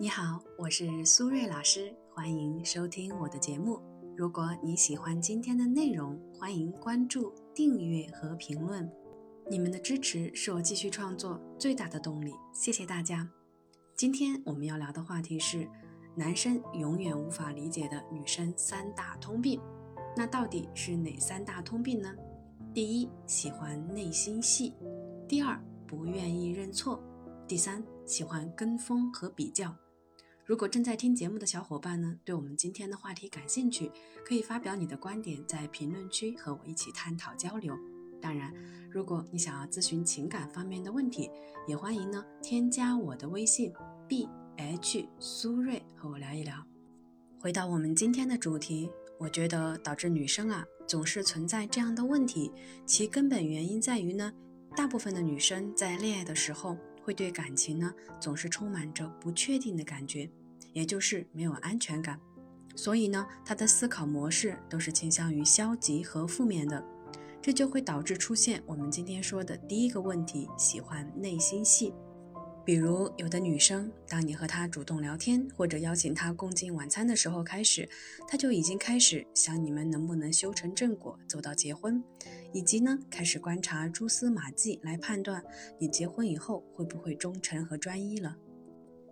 你好，我是苏瑞老师，欢迎收听我的节目。如果你喜欢今天的内容，欢迎关注、订阅和评论。你们的支持是我继续创作最大的动力，谢谢大家。今天我们要聊的话题是男生永远无法理解的女生三大通病。那到底是哪三大通病呢？第一，喜欢内心戏；第二，不愿意认错；第三，喜欢跟风和比较。如果正在听节目的小伙伴呢，对我们今天的话题感兴趣，可以发表你的观点，在评论区和我一起探讨交流。当然，如果你想要咨询情感方面的问题，也欢迎呢添加我的微信 b h 苏瑞和我聊一聊。回到我们今天的主题，我觉得导致女生啊总是存在这样的问题，其根本原因在于呢，大部分的女生在恋爱的时候会对感情呢总是充满着不确定的感觉。也就是没有安全感，所以呢，他的思考模式都是倾向于消极和负面的，这就会导致出现我们今天说的第一个问题：喜欢内心戏。比如，有的女生，当你和她主动聊天或者邀请她共进晚餐的时候开始，她就已经开始想你们能不能修成正果，走到结婚，以及呢，开始观察蛛丝马迹来判断你结婚以后会不会忠诚和专一了。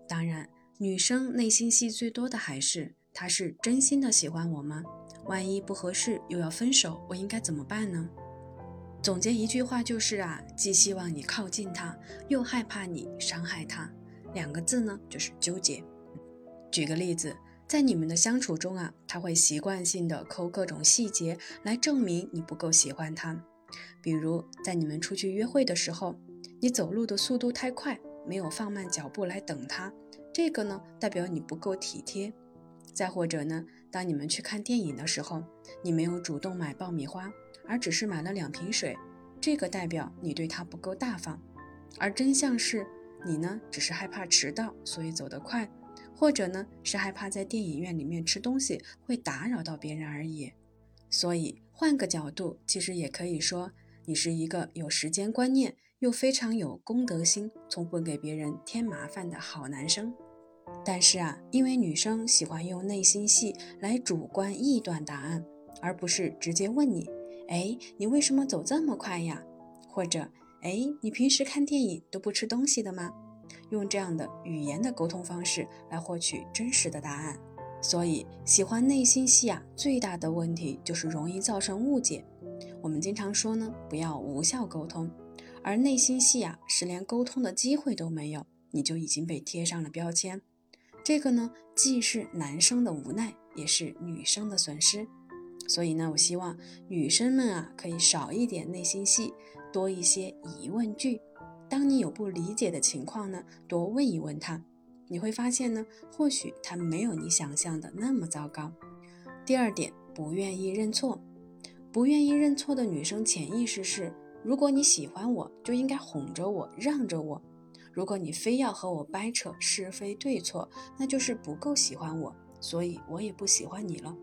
当然。女生内心戏最多的还是，她是真心的喜欢我吗？万一不合适又要分手，我应该怎么办呢？总结一句话就是啊，既希望你靠近他，又害怕你伤害他，两个字呢就是纠结。举个例子，在你们的相处中啊，他会习惯性的抠各种细节来证明你不够喜欢他，比如在你们出去约会的时候，你走路的速度太快，没有放慢脚步来等他。这个呢，代表你不够体贴。再或者呢，当你们去看电影的时候，你没有主动买爆米花，而只是买了两瓶水，这个代表你对他不够大方。而真相是，你呢只是害怕迟到，所以走得快，或者呢是害怕在电影院里面吃东西会打扰到别人而已。所以换个角度，其实也可以说，你是一个有时间观念又非常有公德心，从不给别人添麻烦的好男生。但是啊，因为女生喜欢用内心戏来主观臆断答案，而不是直接问你：“哎，你为什么走这么快呀？”或者“哎，你平时看电影都不吃东西的吗？”用这样的语言的沟通方式来获取真实的答案。所以，喜欢内心戏啊，最大的问题就是容易造成误解。我们经常说呢，不要无效沟通，而内心戏啊，是连沟通的机会都没有，你就已经被贴上了标签。这个呢，既是男生的无奈，也是女生的损失。所以呢，我希望女生们啊，可以少一点内心戏，多一些疑问句。当你有不理解的情况呢，多问一问他，你会发现呢，或许他没有你想象的那么糟糕。第二点，不愿意认错。不愿意认错的女生潜意识是：如果你喜欢我，就应该哄着我，让着我。如果你非要和我掰扯是非对错，那就是不够喜欢我，所以我也不喜欢你了。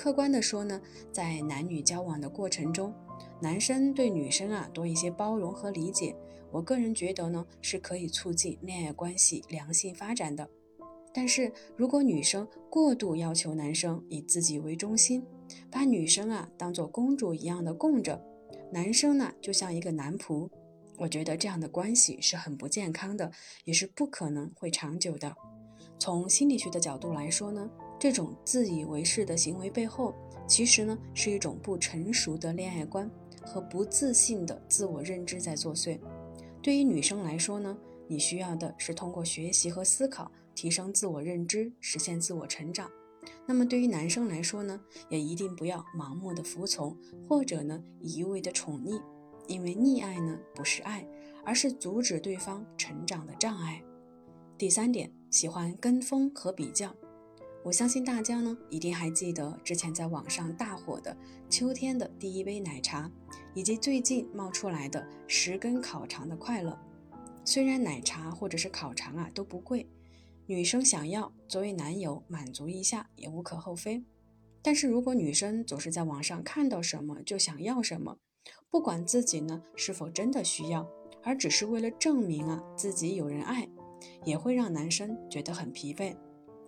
客观的说呢，在男女交往的过程中，男生对女生啊多一些包容和理解，我个人觉得呢是可以促进恋爱关系良性发展的。但是如果女生过度要求男生以自己为中心，把女生啊当做公主一样的供着，男生呢就像一个男仆。我觉得这样的关系是很不健康的，也是不可能会长久的。从心理学的角度来说呢，这种自以为是的行为背后，其实呢是一种不成熟的恋爱观和不自信的自我认知在作祟。对于女生来说呢，你需要的是通过学习和思考提升自我认知，实现自我成长。那么对于男生来说呢，也一定不要盲目的服从，或者呢一味的宠溺。因为溺爱呢不是爱，而是阻止对方成长的障碍。第三点，喜欢跟风和比较。我相信大家呢一定还记得之前在网上大火的秋天的第一杯奶茶，以及最近冒出来的十根烤肠的快乐。虽然奶茶或者是烤肠啊都不贵，女生想要作为男友满足一下也无可厚非。但是如果女生总是在网上看到什么就想要什么，不管自己呢是否真的需要，而只是为了证明啊自己有人爱，也会让男生觉得很疲惫。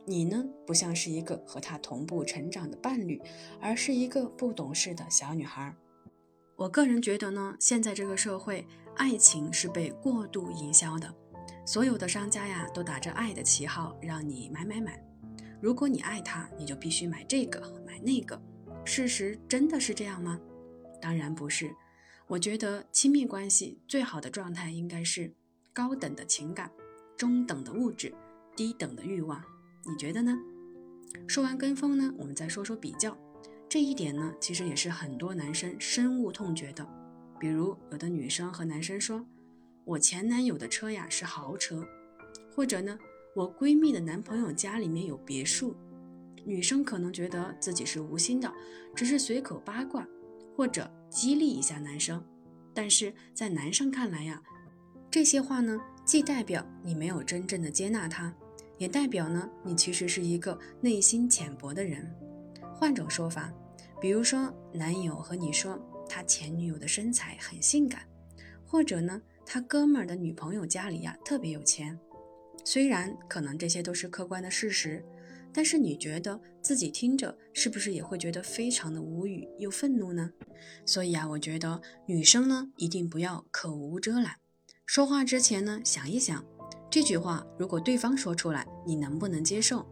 你呢，不像是一个和他同步成长的伴侣，而是一个不懂事的小女孩。我个人觉得呢，现在这个社会，爱情是被过度营销的，所有的商家呀，都打着爱的旗号让你买买买。如果你爱他，你就必须买这个买那个。事实真的是这样吗？当然不是。我觉得亲密关系最好的状态应该是高等的情感，中等的物质，低等的欲望。你觉得呢？说完跟风呢，我们再说说比较。这一点呢，其实也是很多男生深恶痛绝的。比如，有的女生和男生说：“我前男友的车呀是豪车。”或者呢，“我闺蜜的男朋友家里面有别墅。”女生可能觉得自己是无心的，只是随口八卦，或者激励一下男生。但是在男生看来呀，这些话呢，既代表你没有真正的接纳他，也代表呢，你其实是一个内心浅薄的人。换种说法。比如说，男友和你说他前女友的身材很性感，或者呢，他哥们儿的女朋友家里呀特别有钱。虽然可能这些都是客观的事实，但是你觉得自己听着是不是也会觉得非常的无语又愤怒呢？所以啊，我觉得女生呢一定不要口无遮拦，说话之前呢想一想，这句话如果对方说出来，你能不能接受？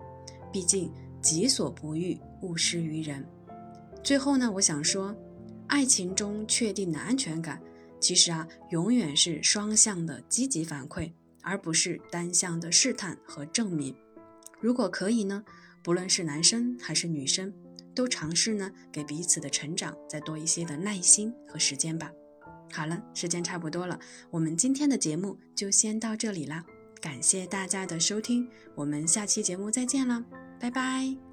毕竟己所不欲，勿施于人。最后呢，我想说，爱情中确定的安全感，其实啊，永远是双向的积极反馈，而不是单向的试探和证明。如果可以呢，不论是男生还是女生，都尝试呢，给彼此的成长再多一些的耐心和时间吧。好了，时间差不多了，我们今天的节目就先到这里啦，感谢大家的收听，我们下期节目再见了，拜拜。